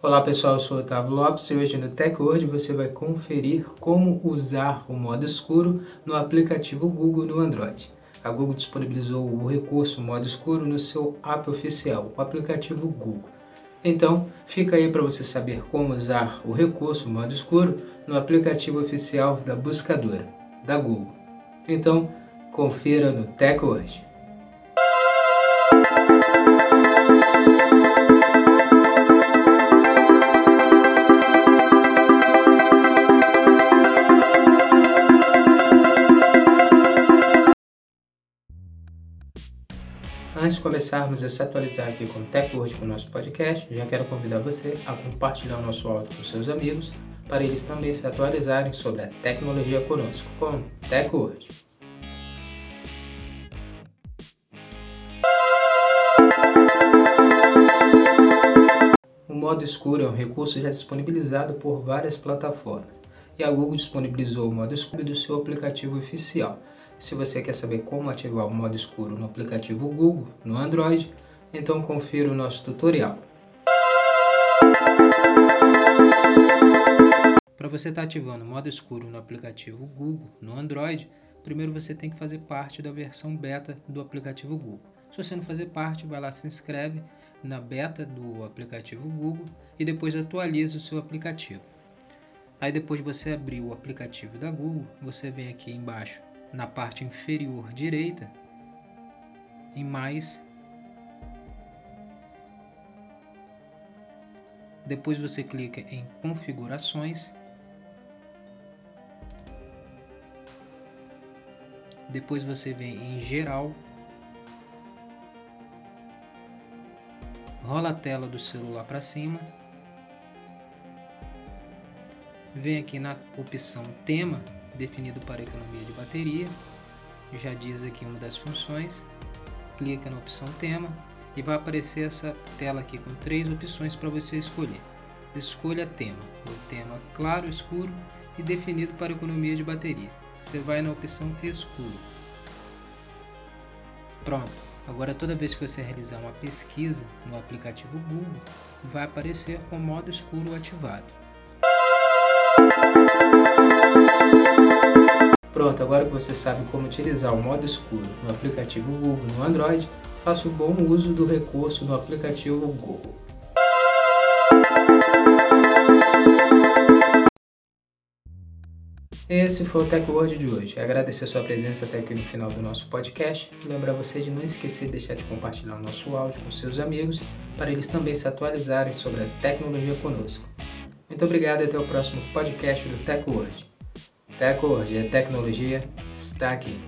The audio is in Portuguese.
Olá pessoal, eu sou o Otávio Lopes e hoje no TechWord você vai conferir como usar o modo escuro no aplicativo Google no Android. A Google disponibilizou o recurso modo escuro no seu app oficial, o aplicativo Google. Então, fica aí para você saber como usar o recurso modo escuro no aplicativo oficial da buscadora, da Google. Então, confira no TechWord. Antes de começarmos a se atualizar aqui com o TechWord com o nosso podcast, já quero convidar você a compartilhar o nosso áudio com seus amigos, para eles também se atualizarem sobre a tecnologia conosco, com TechWord. O modo escuro é um recurso já disponibilizado por várias plataformas, e a Google disponibilizou o modo escuro do seu aplicativo oficial, se você quer saber como ativar o modo escuro no aplicativo Google no Android, então confira o nosso tutorial. Para você estar tá ativando o modo escuro no aplicativo Google no Android, primeiro você tem que fazer parte da versão beta do aplicativo Google. Se você não fazer parte, vai lá se inscreve na beta do aplicativo Google e depois atualiza o seu aplicativo. Aí depois de você abrir o aplicativo da Google, você vem aqui embaixo na parte inferior direita, em mais. Depois você clica em configurações. Depois você vem em geral. Rola a tela do celular para cima. Vem aqui na opção tema definido para economia de bateria. Já diz aqui uma das funções. Clica na opção tema e vai aparecer essa tela aqui com três opções para você escolher. Escolha tema, o tema claro, escuro e definido para economia de bateria. Você vai na opção escuro. Pronto. Agora toda vez que você realizar uma pesquisa no aplicativo Google, vai aparecer com modo escuro ativado. Pronto, agora que você sabe como utilizar o modo escuro no aplicativo Google no Android, faça o bom uso do recurso no aplicativo Google. Esse foi o Tech Word de hoje. Agradecer sua presença até aqui no final do nosso podcast. Lembrar você de não esquecer de deixar de compartilhar o nosso áudio com seus amigos, para eles também se atualizarem sobre a tecnologia conosco. Muito obrigado e até o próximo podcast do Tech Word. Tecord é tecnologia, está aqui.